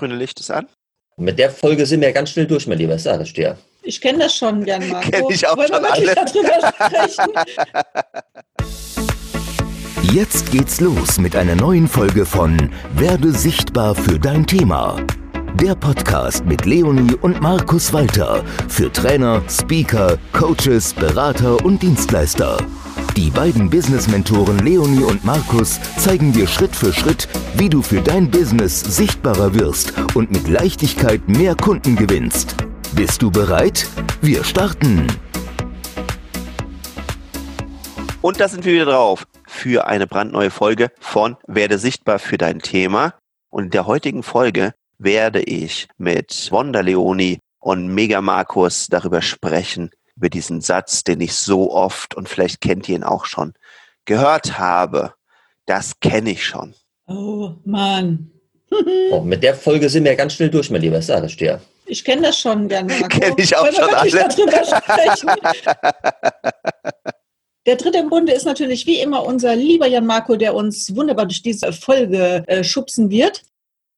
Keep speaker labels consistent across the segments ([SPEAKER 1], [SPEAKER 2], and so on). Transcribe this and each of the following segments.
[SPEAKER 1] grüne Licht ist an.
[SPEAKER 2] Mit der Folge sind wir ganz schnell durch, mein Lieber, sag ich
[SPEAKER 3] kenne das schon gern, Marco.
[SPEAKER 1] Kenn ich auch
[SPEAKER 3] Wollen
[SPEAKER 1] schon
[SPEAKER 3] wir wirklich
[SPEAKER 1] alle.
[SPEAKER 3] darüber sprechen?
[SPEAKER 4] Jetzt geht's los mit einer neuen Folge von Werde sichtbar für dein Thema. Der Podcast mit Leonie und Markus Walter für Trainer, Speaker, Coaches, Berater und Dienstleister. Die beiden Business-Mentoren Leonie und Markus zeigen dir Schritt für Schritt, wie du für dein Business sichtbarer wirst und mit Leichtigkeit mehr Kunden gewinnst. Bist du bereit? Wir starten!
[SPEAKER 1] Und da sind wir wieder drauf für eine brandneue Folge von Werde sichtbar für dein Thema. Und in der heutigen Folge werde ich mit Wanda Leoni und Mega Markus darüber sprechen, über diesen Satz, den ich so oft und vielleicht kennt ihr ihn auch schon, gehört habe. Das kenne ich schon.
[SPEAKER 3] Oh Mann.
[SPEAKER 2] Oh, mit der Folge sind wir ganz schnell durch, mein Lieber, sag ich dir.
[SPEAKER 3] Ich kenne das schon gern, Marco.
[SPEAKER 1] Kenn ich auch schon alle.
[SPEAKER 3] darüber sprechen? Der dritte im Bunde ist natürlich wie immer unser lieber Jan Marco, der uns wunderbar durch diese Folge äh, schubsen wird.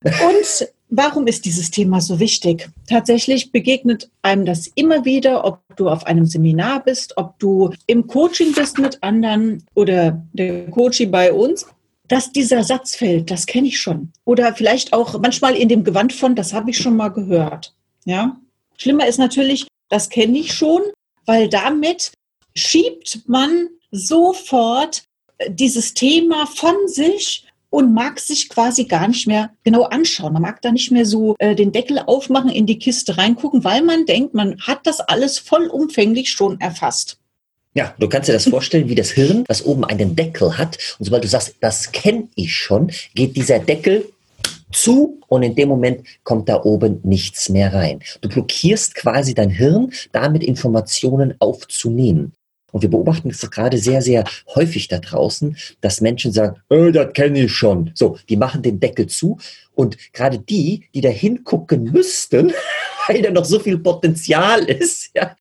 [SPEAKER 3] Und warum ist dieses Thema so wichtig? Tatsächlich begegnet einem das immer wieder, ob du auf einem Seminar bist, ob du im Coaching bist mit anderen oder der Coaching bei uns, dass dieser Satz fällt, das kenne ich schon. Oder vielleicht auch manchmal in dem Gewand von, das habe ich schon mal gehört. Ja? Schlimmer ist natürlich, das kenne ich schon, weil damit schiebt man sofort äh, dieses Thema von sich und mag sich quasi gar nicht mehr genau anschauen. Man mag da nicht mehr so äh, den Deckel aufmachen, in die Kiste reingucken, weil man denkt, man hat das alles vollumfänglich schon erfasst.
[SPEAKER 2] Ja, du kannst dir das vorstellen, wie das Hirn, das oben einen Deckel hat. Und sobald du sagst, das kenne ich schon, geht dieser Deckel zu und in dem Moment kommt da oben nichts mehr rein. Du blockierst quasi dein Hirn, damit Informationen aufzunehmen. Und wir beobachten es gerade sehr, sehr häufig da draußen, dass Menschen sagen, äh, das kenne ich schon. So, die machen den Deckel zu. Und gerade die, die da hingucken müssten, weil da noch so viel Potenzial ist, ja,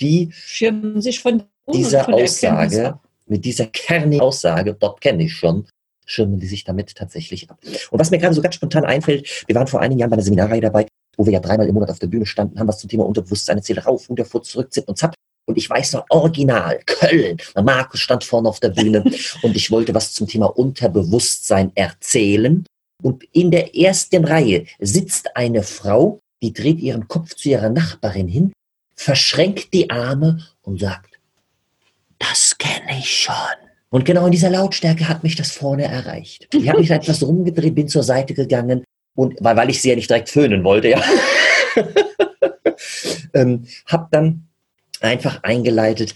[SPEAKER 2] die
[SPEAKER 3] Schirmen sich von,
[SPEAKER 2] dieser
[SPEAKER 3] von
[SPEAKER 2] Aussage, mit dieser kernigen Aussage, dort kenne ich schon, schirmen die sich damit tatsächlich ab. Und was mir gerade so ganz spontan einfällt, wir waren vor einigen Jahren bei einer Seminarreihe dabei, wo wir ja dreimal im Monat auf der Bühne standen, haben was zum Thema Unterbewusstsein erzählt, rauf, runter, vor, zurück, zip und zap. Und ich weiß noch, original, Köln, der Markus stand vorne auf der Bühne und ich wollte was zum Thema Unterbewusstsein erzählen. Und in der ersten Reihe sitzt eine Frau, die dreht ihren Kopf zu ihrer Nachbarin hin, verschränkt die Arme und sagt, das kenne ich schon. Und genau in dieser Lautstärke hat mich das vorne erreicht. Ich habe mich da etwas rumgedreht, bin zur Seite gegangen und weil, weil ich sie ja nicht direkt föhnen wollte, ja, ähm, habe dann einfach eingeleitet,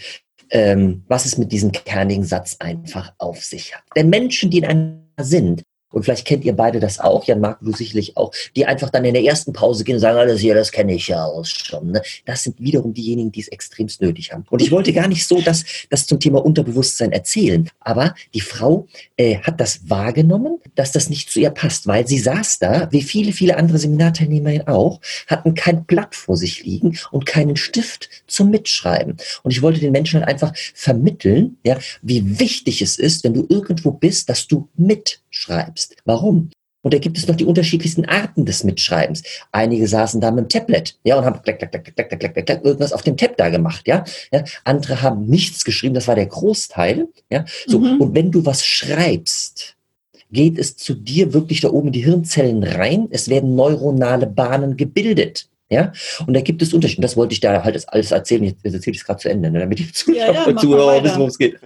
[SPEAKER 2] ähm, was es mit diesem kernigen Satz einfach auf sich hat. Denn Menschen, die in einer sind, und vielleicht kennt ihr beide das auch, Jan Marc, du sicherlich auch, die einfach dann in der ersten Pause gehen und sagen, alles hier, das kenne ich ja auch schon. Ne? Das sind wiederum diejenigen, die es extremst nötig haben. Und ich wollte gar nicht so das, das zum Thema Unterbewusstsein erzählen, aber die Frau äh, hat das wahrgenommen, dass das nicht zu ihr passt, weil sie saß da, wie viele, viele andere Seminarteilnehmerinnen auch, hatten kein Blatt vor sich liegen und keinen Stift zum Mitschreiben. Und ich wollte den Menschen halt einfach vermitteln, ja, wie wichtig es ist, wenn du irgendwo bist, dass du schreibst. Warum? Und da gibt es noch die unterschiedlichsten Arten des Mitschreibens. Einige saßen da mit dem Tablet, ja, und haben klack, klack, klack, klack, klack, klack, irgendwas auf dem Tab da gemacht, ja? ja. Andere haben nichts geschrieben, das war der Großteil, ja. So,
[SPEAKER 3] mhm.
[SPEAKER 2] und wenn du was schreibst, geht es zu dir wirklich da oben in die Hirnzellen rein. Es werden neuronale Bahnen gebildet. Ja, und da gibt es Unterschiede. Das wollte ich da halt alles erzählen. Jetzt, erzähle ich es gerade zu Ende, ne? damit die Zuschauer
[SPEAKER 3] ja, ja,
[SPEAKER 2] wissen, worum es geht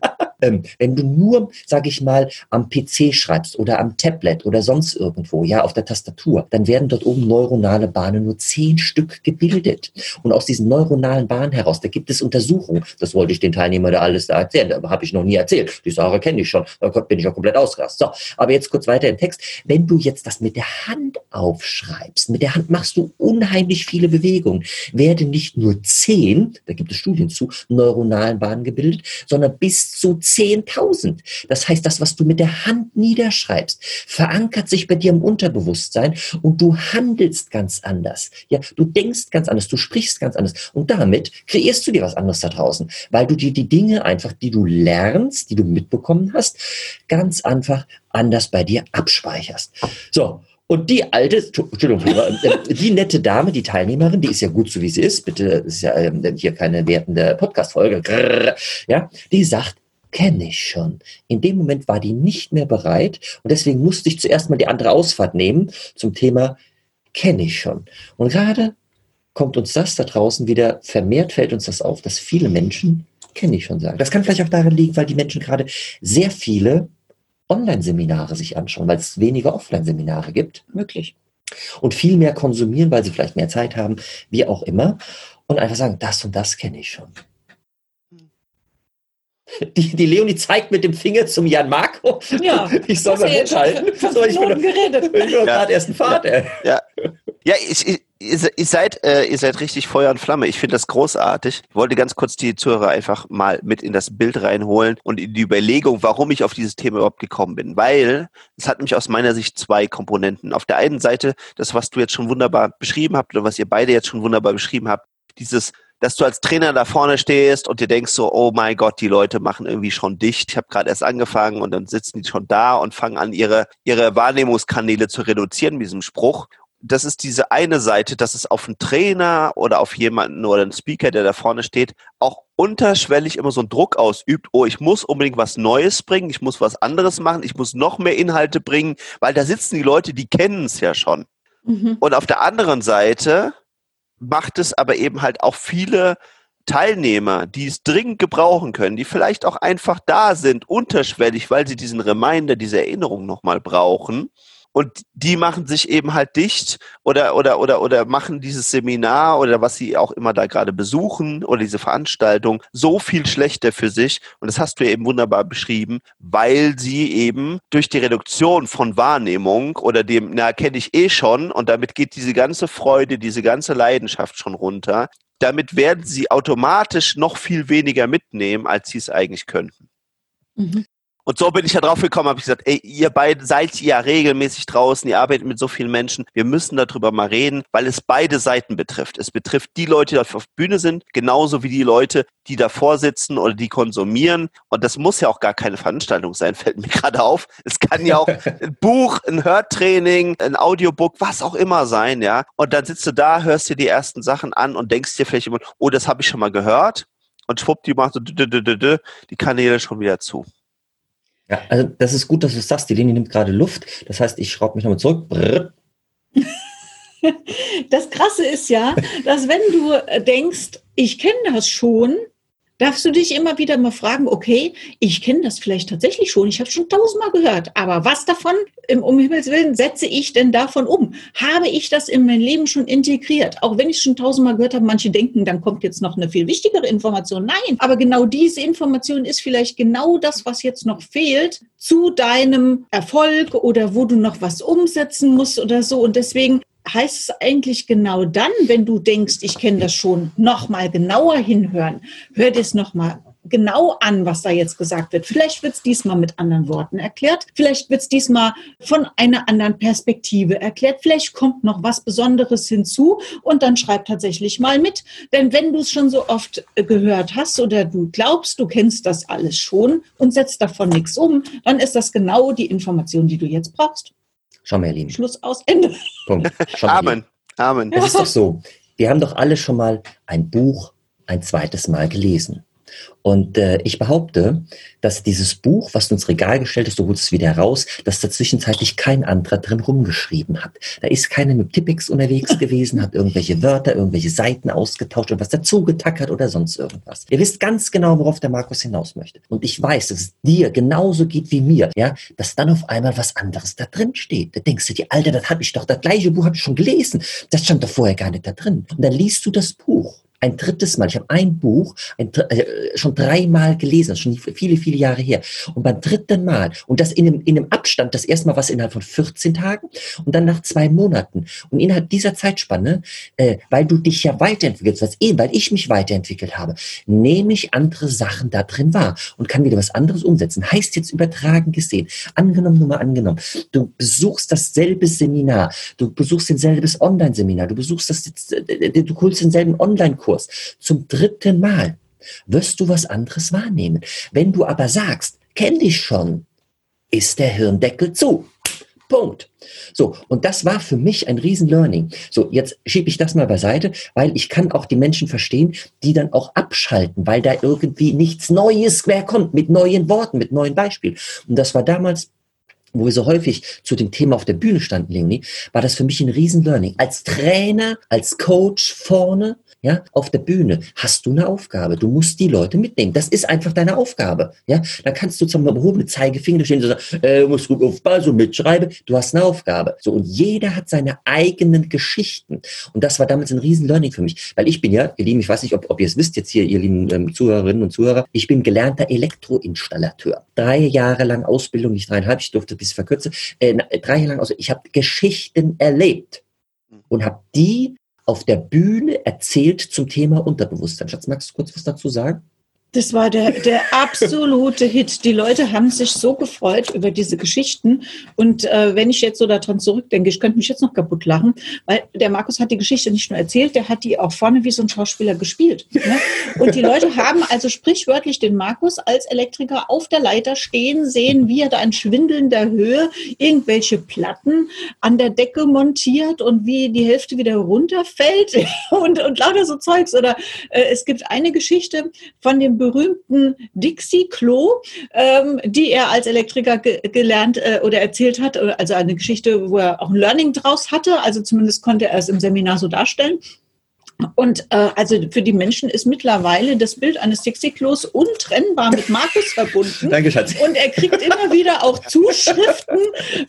[SPEAKER 2] ähm, wenn du nur, sage ich mal, am PC schreibst oder am Tablet oder sonst irgendwo, ja, auf der Tastatur, dann werden dort oben neuronale Bahnen nur zehn Stück gebildet. Und aus diesen neuronalen Bahnen heraus, da gibt es Untersuchungen. Das wollte ich den Teilnehmern da alles da erzählen. Aber habe ich noch nie erzählt. Die Sache kenne ich schon. Da bin ich ja komplett ausgerastet. So, aber jetzt kurz weiter im Text. Wenn du jetzt das mit der Hand aufschreibst, mit der Hand machst du unheimlich viele Bewegungen, werden nicht nur zehn, da gibt es Studien zu, neuronalen Bahnen gebildet, sondern bis zu 10.000. Das heißt, das, was du mit der Hand niederschreibst, verankert sich bei dir im Unterbewusstsein und du handelst ganz anders. Ja, du denkst ganz anders, du sprichst ganz anders und damit kreierst du dir was anderes da draußen, weil du dir die Dinge einfach, die du lernst, die du mitbekommen hast, ganz einfach anders bei dir abspeicherst. So. Und die alte, Entschuldigung, äh, die nette Dame, die Teilnehmerin, die ist ja gut so wie sie ist, bitte, ist ja ähm, hier keine wertende Podcast-Folge, ja, die sagt, kenne ich schon. In dem Moment war die nicht mehr bereit und deswegen musste ich zuerst mal die andere Ausfahrt nehmen zum Thema kenne ich schon. Und gerade kommt uns das da draußen wieder, vermehrt fällt uns das auf, dass viele Menschen kenne ich schon sagen. Das kann vielleicht auch daran liegen, weil die Menschen gerade sehr viele Online-Seminare sich anschauen, weil es weniger Offline-Seminare gibt.
[SPEAKER 3] Möglich.
[SPEAKER 2] Und viel mehr konsumieren, weil sie vielleicht mehr Zeit haben, wie auch immer. Und einfach sagen, das und das kenne ich schon. Die, die Leonie zeigt mit dem Finger zum Jan Marco.
[SPEAKER 3] Ja,
[SPEAKER 2] ich soll mal mithalten.
[SPEAKER 3] Ich bin, geredet.
[SPEAKER 2] ich bin ja. gerade erst ein Vater.
[SPEAKER 1] Ja, ja ich, ich, ihr, seid, äh, ihr seid richtig Feuer und Flamme. Ich finde das großartig. Ich wollte ganz kurz die Zuhörer einfach mal mit in das Bild reinholen und in die Überlegung, warum ich auf dieses Thema überhaupt gekommen bin. Weil es hat nämlich aus meiner Sicht zwei Komponenten. Auf der einen Seite das, was du jetzt schon wunderbar beschrieben habt oder was ihr beide jetzt schon wunderbar beschrieben habt, dieses dass du als Trainer da vorne stehst und dir denkst so, oh mein Gott, die Leute machen irgendwie schon dicht. Ich habe gerade erst angefangen und dann sitzen die schon da und fangen an, ihre, ihre Wahrnehmungskanäle zu reduzieren mit diesem Spruch das ist diese eine Seite, dass es auf einen Trainer oder auf jemanden oder einen Speaker, der da vorne steht, auch unterschwellig immer so einen Druck ausübt, oh, ich muss unbedingt was Neues bringen, ich muss was anderes machen, ich muss noch mehr Inhalte bringen, weil da sitzen die Leute, die kennen es ja schon. Mhm. Und auf der anderen Seite macht es aber eben halt auch viele Teilnehmer, die es dringend gebrauchen können, die vielleicht auch einfach da sind, unterschwellig, weil sie diesen Reminder, diese Erinnerung nochmal brauchen und die machen sich eben halt dicht oder, oder, oder, oder machen dieses Seminar oder was sie auch immer da gerade besuchen oder diese Veranstaltung so viel schlechter für sich. Und das hast du eben wunderbar beschrieben, weil sie eben durch die Reduktion von Wahrnehmung oder dem, na, kenne ich eh schon und damit geht diese ganze Freude, diese ganze Leidenschaft schon runter. Damit werden sie automatisch noch viel weniger mitnehmen, als sie es eigentlich könnten. Mhm. Und so bin ich ja drauf gekommen, habe ich gesagt, ey, ihr beide seid ja regelmäßig draußen, ihr arbeitet mit so vielen Menschen, wir müssen darüber mal reden, weil es beide Seiten betrifft. Es betrifft die Leute, die auf der Bühne sind, genauso wie die Leute, die davor sitzen oder die konsumieren. Und das muss ja auch gar keine Veranstaltung sein, fällt mir gerade auf. Es kann ja auch ein Buch, ein Hörtraining, ein Audiobook, was auch immer sein, ja. Und dann sitzt du da, hörst dir die ersten Sachen an und denkst dir vielleicht immer, oh, das habe ich schon mal gehört. Und schwuppdi macht so die Kanäle schon wieder zu.
[SPEAKER 2] Ja, also das ist gut, dass du sagst. Die Linie nimmt gerade Luft. Das heißt, ich schraube mich nochmal zurück. Brrr.
[SPEAKER 3] Das Krasse ist ja, dass wenn du denkst, ich kenne das schon, darfst du dich immer wieder mal fragen, okay, ich kenne das vielleicht tatsächlich schon, ich habe schon tausendmal gehört, aber was davon, um Himmels Willen, setze ich denn davon um? Habe ich das in mein Leben schon integriert? Auch wenn ich es schon tausendmal gehört habe, manche denken, dann kommt jetzt noch eine viel wichtigere Information. Nein, aber genau diese Information ist vielleicht genau das, was jetzt noch fehlt zu deinem Erfolg oder wo du noch was umsetzen musst oder so. Und deswegen heißt es eigentlich genau dann, wenn du denkst, ich kenne das schon, nochmal genauer hinhören. Hör dir es nochmal genau an, was da jetzt gesagt wird. Vielleicht wird es diesmal mit anderen Worten erklärt. Vielleicht wird es diesmal von einer anderen Perspektive erklärt. Vielleicht kommt noch was Besonderes hinzu und dann schreib tatsächlich mal mit. Denn wenn du es schon so oft äh, gehört hast oder du glaubst, du kennst das alles schon und setzt davon nichts um, dann ist das genau die Information, die du jetzt brauchst.
[SPEAKER 2] Schau mal, ihr Lieben.
[SPEAKER 3] Schluss aus, Ende.
[SPEAKER 1] Punkt. Schau mal, Amen. Amen.
[SPEAKER 2] Es ist doch so. Wir haben doch alle schon mal ein Buch ein zweites Mal gelesen. Und äh, ich behaupte, dass dieses Buch, was du ins Regal gestellt hast, du holst es wieder heraus, dass da zwischenzeitlich kein anderer drin rumgeschrieben hat. Da ist keiner mit Tippex unterwegs gewesen, hat irgendwelche Wörter, irgendwelche Seiten ausgetauscht und was dazu getackert oder sonst irgendwas. Ihr wisst ganz genau, worauf der Markus hinaus möchte. Und ich weiß, dass es dir genauso geht wie mir, ja, dass dann auf einmal was anderes da drin steht. Da denkst du dir, Alter, das habe ich doch, das gleiche Buch habe ich schon gelesen. Das stand doch vorher gar nicht da drin. Und dann liest du das Buch ein drittes Mal. Ich habe ein Buch ein, äh, schon dreimal gelesen, schon viele, viele Jahre her. Und beim dritten Mal, und das in einem, in einem Abstand, das erste Mal was innerhalb von 14 Tagen und dann nach zwei Monaten. Und innerhalb dieser Zeitspanne, äh, weil du dich ja weiterentwickelst, was eh, weil ich mich weiterentwickelt habe, nehme ich andere Sachen da drin wahr und kann wieder was anderes umsetzen. Heißt jetzt übertragen gesehen. Angenommen, nur mal angenommen. Du besuchst dasselbe Seminar, du besuchst denselbes Online-Seminar, du besuchst das, äh, du holst denselben Online-Kurs Kurs zum dritten Mal wirst du was anderes wahrnehmen. Wenn du aber sagst, kenn dich schon, ist der Hirndeckel zu. Punkt. So, und das war für mich ein Riesen-Learning. So, jetzt schiebe ich das mal beiseite, weil ich kann auch die Menschen verstehen, die dann auch abschalten, weil da irgendwie nichts Neues mehr kommt, mit neuen Worten, mit neuen Beispielen. Und das war damals wo wir so häufig zu dem Thema auf der Bühne standen, Leonie, war das für mich ein Riesen-Learning. Als Trainer, als Coach vorne, ja, auf der Bühne hast du eine Aufgabe. Du musst die Leute mitnehmen. Das ist einfach deine Aufgabe. Ja, da kannst du zum erhobenen Zeigefinger stehen und sagen, äh, musst gut aufpassen, mitschreiben. Du hast eine Aufgabe. So, und jeder hat seine eigenen Geschichten. Und das war damals ein riesen Learning für mich. Weil ich bin ja, ihr Lieben, ich weiß nicht, ob, ob ihr es wisst jetzt hier, ihr lieben ähm, Zuhörerinnen und Zuhörer, ich bin gelernter Elektroinstallateur. Drei Jahre lang Ausbildung, nicht dreieinhalb, ich durfte ein bisschen verkürzen, äh, drei Jahre lang, also ich habe Geschichten erlebt und habe die auf der Bühne erzählt zum Thema Unterbewusstsein. Schatz, magst du kurz was dazu sagen?
[SPEAKER 3] Das war der, der absolute Hit. Die Leute haben sich so gefreut über diese Geschichten. Und äh, wenn ich jetzt so daran zurückdenke, ich könnte mich jetzt noch kaputt lachen, weil der Markus hat die Geschichte nicht nur erzählt, der hat die auch vorne wie so ein Schauspieler gespielt. Ne? Und die Leute haben also sprichwörtlich den Markus als Elektriker auf der Leiter stehen sehen, wie er da in schwindelnder Höhe irgendwelche Platten an der Decke montiert und wie die Hälfte wieder runterfällt und, und lauter so Zeugs. Oder äh, es gibt eine Geschichte von dem berühmten Dixie-Klo, ähm, die er als Elektriker ge gelernt äh, oder erzählt hat, also eine Geschichte, wo er auch ein Learning draus hatte, also zumindest konnte er es im Seminar so darstellen. Und äh, also für die Menschen ist mittlerweile das Bild eines Dixie-Klos untrennbar mit Markus verbunden.
[SPEAKER 2] Danke, Schatz.
[SPEAKER 3] Und er kriegt immer wieder auch Zuschriften,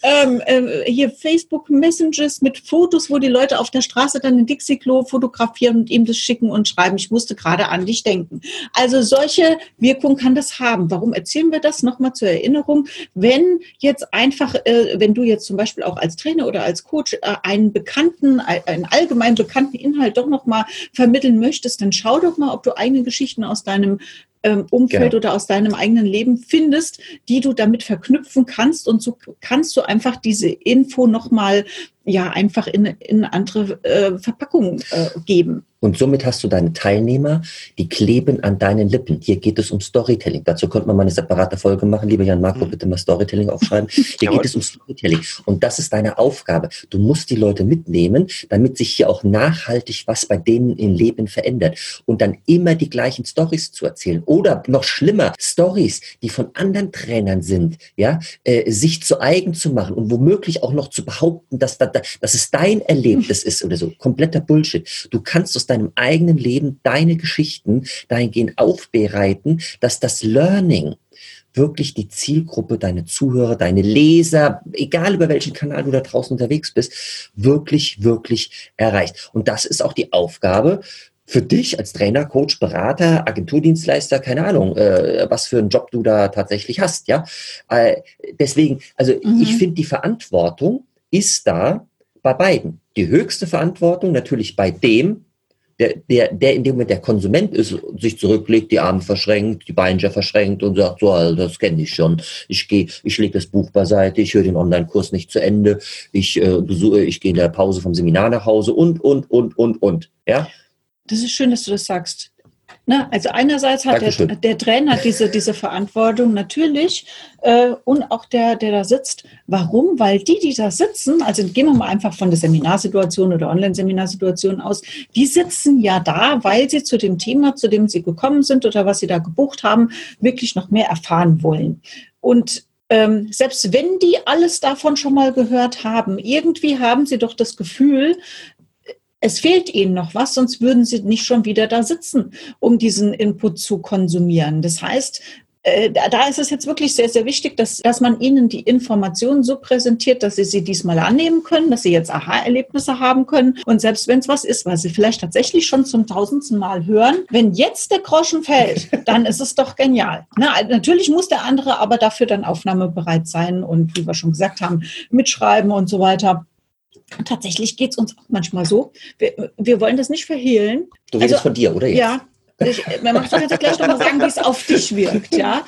[SPEAKER 3] ähm, äh, hier Facebook-Messages mit Fotos, wo die Leute auf der Straße dann ein Dixie-Klo fotografieren und ihm das schicken und schreiben, ich musste gerade an dich denken. Also solche Wirkung kann das haben. Warum erzählen wir das nochmal zur Erinnerung? Wenn jetzt einfach, äh, wenn du jetzt zum Beispiel auch als Trainer oder als Coach äh, einen bekannten, einen allgemein bekannten Inhalt doch nochmal vermitteln möchtest, dann schau doch mal, ob du eigene Geschichten aus deinem ähm, Umfeld genau. oder aus deinem eigenen Leben findest, die du damit verknüpfen kannst und so kannst du einfach diese Info nochmal ja einfach in, in andere äh, Verpackungen äh, geben.
[SPEAKER 2] Und somit hast du deine Teilnehmer, die kleben an deinen Lippen. Hier geht es um Storytelling. Dazu könnte man mal eine separate Folge machen. Lieber Jan Marco, mhm. bitte mal Storytelling aufschreiben. Hier geht es um Storytelling. Und das ist deine Aufgabe. Du musst die Leute mitnehmen, damit sich hier auch nachhaltig was bei denen im Leben verändert. Und dann immer die gleichen Stories zu erzählen. Oder noch schlimmer, Stories, die von anderen Trainern sind, ja, äh, sich zu eigen zu machen und womöglich auch noch zu behaupten, dass, dass, dass es dein Erlebnis ist oder so. Kompletter Bullshit. Du kannst aus deinem eigenen Leben deine Geschichten dahingehend aufbereiten, dass das Learning wirklich die Zielgruppe, deine Zuhörer, deine Leser, egal über welchen Kanal du da draußen unterwegs bist, wirklich, wirklich erreicht. Und das ist auch die Aufgabe für dich als Trainer, Coach, Berater, Agenturdienstleister, keine Ahnung, äh, was für einen Job du da tatsächlich hast, ja. Äh, deswegen, also mhm. ich finde, die Verantwortung ist da bei beiden. Die höchste Verantwortung natürlich bei dem, der, der, der in dem Moment der Konsument ist, sich zurücklegt, die Arme verschränkt, die Beine verschränkt und sagt, so, das kenne ich schon. Ich gehe, ich lege das Buch beiseite, ich höre den Online-Kurs nicht zu Ende, ich äh, besuche, ich gehe in der Pause vom Seminar nach Hause und, und, und, und, und. Ja?
[SPEAKER 3] Das ist schön, dass du das sagst. Ne? Also einerseits hat der, der, Trainer diese, diese Verantwortung natürlich äh, und auch der, der da sitzt. Warum? Weil die, die da sitzen, also gehen wir mal einfach von der Seminarsituation oder Online-Seminarsituation aus, die sitzen ja da, weil sie zu dem Thema, zu dem sie gekommen sind oder was sie da gebucht haben, wirklich noch mehr erfahren wollen. Und ähm, selbst wenn die alles davon schon mal gehört haben, irgendwie haben sie doch das Gefühl, es fehlt ihnen noch was, sonst würden sie nicht schon wieder da sitzen, um diesen Input zu konsumieren. Das heißt, äh, da ist es jetzt wirklich sehr, sehr wichtig, dass, dass man ihnen die Informationen so präsentiert, dass sie sie diesmal annehmen können, dass sie jetzt Aha-Erlebnisse haben können. Und selbst wenn es was ist, was sie vielleicht tatsächlich schon zum tausendsten Mal hören, wenn jetzt der Groschen fällt, dann ist es doch genial. Na, natürlich muss der andere aber dafür dann aufnahmebereit sein und, wie wir schon gesagt haben, mitschreiben und so weiter. Tatsächlich geht es uns auch manchmal so. Wir, wir wollen das nicht verhehlen.
[SPEAKER 2] Du redest also, von dir, oder?
[SPEAKER 3] Jetzt? Ja. Ich, man macht jetzt gleich nochmal sagen, wie es auf dich wirkt, ja.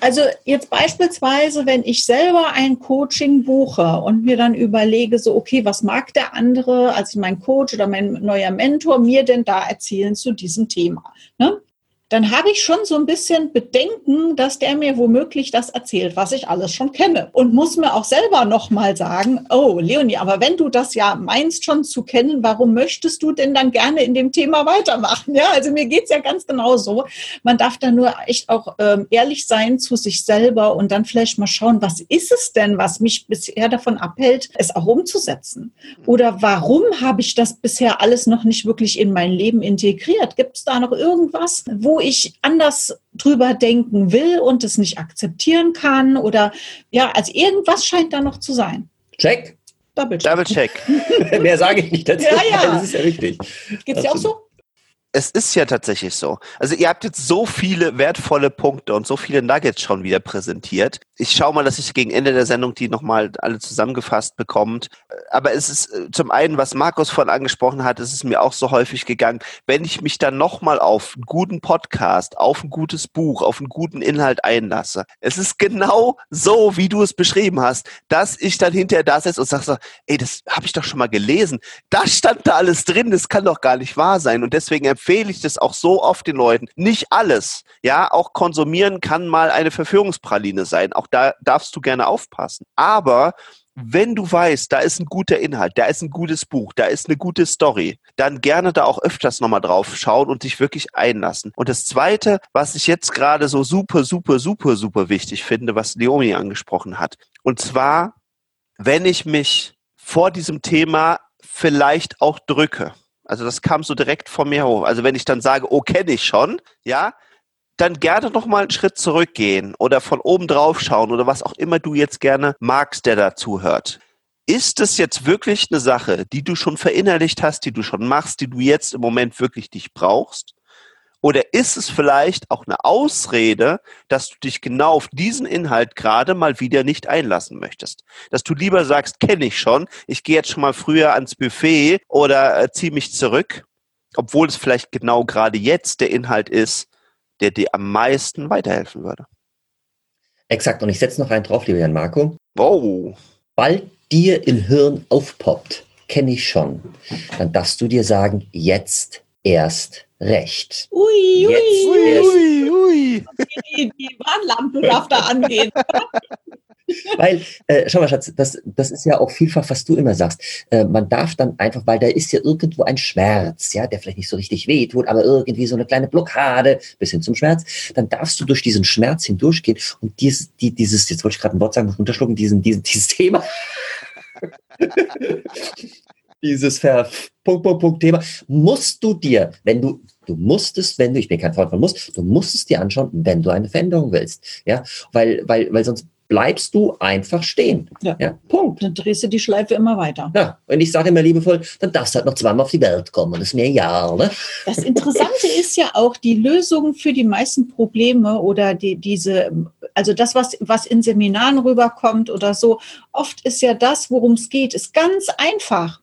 [SPEAKER 3] Also jetzt beispielsweise, wenn ich selber ein Coaching buche und mir dann überlege, so, okay, was mag der andere, also mein Coach oder mein neuer Mentor, mir denn da erzählen zu diesem Thema? Ne? Dann habe ich schon so ein bisschen Bedenken, dass der mir womöglich das erzählt, was ich alles schon kenne. Und muss mir auch selber nochmal sagen, oh, Leonie, aber wenn du das ja meinst schon zu kennen, warum möchtest du denn dann gerne in dem Thema weitermachen? Ja, also mir geht's ja ganz genau so. Man darf da nur echt auch ähm, ehrlich sein zu sich selber und dann vielleicht mal schauen, was ist es denn, was mich bisher davon abhält, es auch umzusetzen? Oder warum habe ich das bisher alles noch nicht wirklich in mein Leben integriert? Gibt es da noch irgendwas, wo ich anders drüber denken will und es nicht akzeptieren kann oder ja, also irgendwas scheint da noch zu sein.
[SPEAKER 2] Check.
[SPEAKER 1] Double check. Double check.
[SPEAKER 2] Mehr sage ich nicht dazu.
[SPEAKER 3] Ja, ja.
[SPEAKER 2] Das ist ja richtig.
[SPEAKER 3] Geht es dir auch so?
[SPEAKER 1] Es ist ja tatsächlich so. Also ihr habt jetzt so viele wertvolle Punkte und so viele Nuggets schon wieder präsentiert. Ich schaue mal, dass ich gegen Ende der Sendung die nochmal alle zusammengefasst bekommt. Aber es ist äh, zum einen, was Markus vorhin angesprochen hat, ist es mir auch so häufig gegangen, wenn ich mich dann nochmal auf einen guten Podcast, auf ein gutes Buch, auf einen guten Inhalt einlasse. Es ist genau so, wie du es beschrieben hast, dass ich dann hinterher da sitze und sage so, ey, das habe ich doch schon mal gelesen. Das stand da alles drin, das kann doch gar nicht wahr sein. Und deswegen empfehle ich das auch so oft den Leuten. Nicht alles. Ja, auch konsumieren kann mal eine Verführungspraline sein. Auch da darfst du gerne aufpassen. Aber wenn du weißt, da ist ein guter Inhalt, da ist ein gutes Buch, da ist eine gute Story, dann gerne da auch öfters nochmal drauf schauen und dich wirklich einlassen. Und das Zweite, was ich jetzt gerade so super, super, super, super wichtig finde, was Leomi angesprochen hat. Und zwar, wenn ich mich vor diesem Thema vielleicht auch drücke. Also das kam so direkt von mir hoch. Also wenn ich dann sage, oh, kenne ich schon, ja, dann gerne noch mal einen Schritt zurückgehen oder von oben drauf schauen oder was auch immer du jetzt gerne magst, der dazu hört. Ist es jetzt wirklich eine Sache, die du schon verinnerlicht hast, die du schon machst, die du jetzt im Moment wirklich dich brauchst? Oder ist es vielleicht auch eine Ausrede, dass du dich genau auf diesen Inhalt gerade mal wieder nicht einlassen möchtest? Dass du lieber sagst, kenne ich schon, ich gehe jetzt schon mal früher ans Buffet oder äh, ziehe mich zurück, obwohl es vielleicht genau gerade jetzt der Inhalt ist, der dir am meisten weiterhelfen würde.
[SPEAKER 2] Exakt. Und ich setze noch einen drauf, lieber Jan Marco.
[SPEAKER 1] Wow.
[SPEAKER 2] Bald dir im Hirn aufpoppt, kenne ich schon, dann darfst du dir sagen, jetzt erst recht.
[SPEAKER 3] Ui, ui,
[SPEAKER 1] Jetzt ui, ui, ui.
[SPEAKER 3] Die, die Warnlampe darf da angehen.
[SPEAKER 2] Weil, äh, schau mal, Schatz, das, das ist ja auch vielfach, was du immer sagst. Äh, man darf dann einfach, weil da ist ja irgendwo ein Schmerz, ja, der vielleicht nicht so richtig wehtut, aber irgendwie so eine kleine Blockade bis hin zum Schmerz, dann darfst du durch diesen Schmerz hindurchgehen und dieses, die, dieses, jetzt wollte ich gerade ein Wort sagen, muss runterschlucken, diesen, diesen, dieses Thema. Dieses Ver Punkt, Punkt, Punkt Thema musst du dir, wenn du du musst es, wenn du, ich bin kein Freund von muss, du musst es dir anschauen, wenn du eine Veränderung willst, ja, weil, weil, weil sonst bleibst du einfach stehen.
[SPEAKER 3] Ja. ja. Punkt. Dann drehst du die Schleife immer weiter.
[SPEAKER 2] Ja, und ich sage immer liebevoll, dann darfst du halt noch zweimal auf die Welt kommen. Das ist mir egal. Ne?
[SPEAKER 3] Das Interessante ist ja auch die Lösung für die meisten Probleme oder die, diese, also das, was, was in Seminaren rüberkommt oder so, oft ist ja das, worum es geht, ist ganz einfach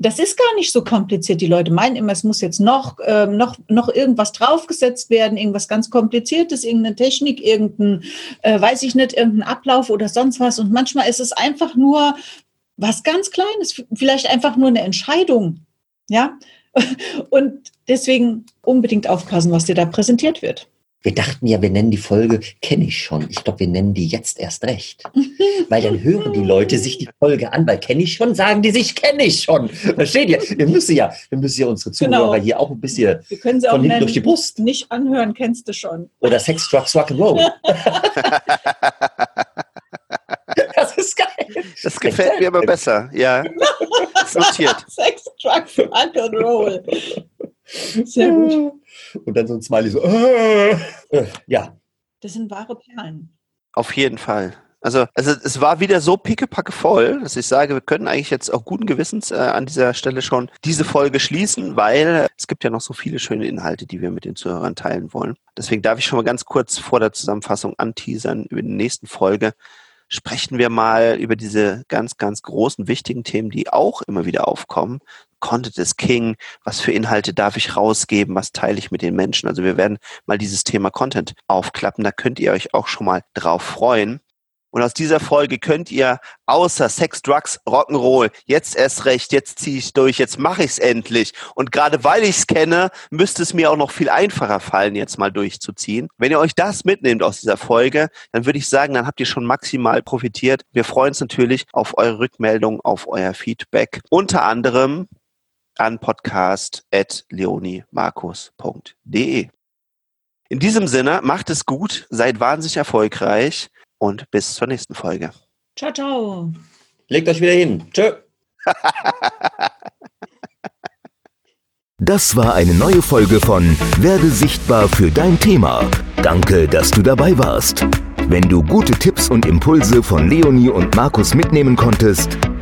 [SPEAKER 3] das ist gar nicht so kompliziert. Die Leute meinen immer, es muss jetzt noch, ähm, noch, noch irgendwas draufgesetzt werden, irgendwas ganz Kompliziertes, irgendeine Technik, irgendein, äh, weiß ich nicht, irgendein Ablauf oder sonst was. Und manchmal ist es einfach nur was ganz Kleines, vielleicht einfach nur eine Entscheidung. Ja. Und deswegen unbedingt aufpassen, was dir da präsentiert wird.
[SPEAKER 2] Wir dachten ja, wir nennen die Folge Kenne ich schon. Ich glaube, wir nennen die jetzt erst recht. weil dann hören die Leute sich die Folge an, weil kenne ich schon, sagen die sich, kenne ich schon. Versteht ihr? Wir müssen ja, wir müssen ja unsere Zuhörer genau. hier auch ein bisschen
[SPEAKER 3] wir können sie
[SPEAKER 2] von
[SPEAKER 3] auch
[SPEAKER 2] hinten durch die Brust.
[SPEAKER 3] Nicht anhören, kennst du schon.
[SPEAKER 2] Oder Sex, Drugs, Rock'n'Roll.
[SPEAKER 1] das ist geil. Das gefällt mir aber besser. Ja. Notiert.
[SPEAKER 3] Sex, Drugs, Rock'n'Roll. Sehr gut.
[SPEAKER 2] Und dann so ein Smiley so, äh, äh, ja.
[SPEAKER 3] Das sind wahre Perlen.
[SPEAKER 1] Auf jeden Fall. Also, also es war wieder so pickepacke voll, dass ich sage, wir können eigentlich jetzt auch guten Gewissens äh, an dieser Stelle schon diese Folge schließen, weil es gibt ja noch so viele schöne Inhalte, die wir mit den Zuhörern teilen wollen. Deswegen darf ich schon mal ganz kurz vor der Zusammenfassung anteasern über die nächsten Folge sprechen wir mal über diese ganz, ganz großen, wichtigen Themen, die auch immer wieder aufkommen. Content is King. Was für Inhalte darf ich rausgeben? Was teile ich mit den Menschen? Also wir werden mal dieses Thema Content aufklappen. Da könnt ihr euch auch schon mal drauf freuen. Und aus dieser Folge könnt ihr außer Sex, Drugs, Rock'n'Roll, jetzt erst recht, jetzt ziehe ich durch, jetzt mache ich es endlich. Und gerade weil ich es kenne, müsste es mir auch noch viel einfacher fallen, jetzt mal durchzuziehen. Wenn ihr euch das mitnehmt aus dieser Folge, dann würde ich sagen, dann habt ihr schon maximal profitiert. Wir freuen uns natürlich auf eure Rückmeldung, auf euer Feedback. Unter anderem an podcast.leonimarkus.de. In diesem Sinne, macht es gut, seid wahnsinnig erfolgreich und bis zur nächsten Folge.
[SPEAKER 3] Ciao, ciao.
[SPEAKER 2] Legt euch wieder hin. Tschö.
[SPEAKER 4] Das war eine neue Folge von Werde sichtbar für dein Thema. Danke, dass du dabei warst. Wenn du gute Tipps und Impulse von Leonie und Markus mitnehmen konntest,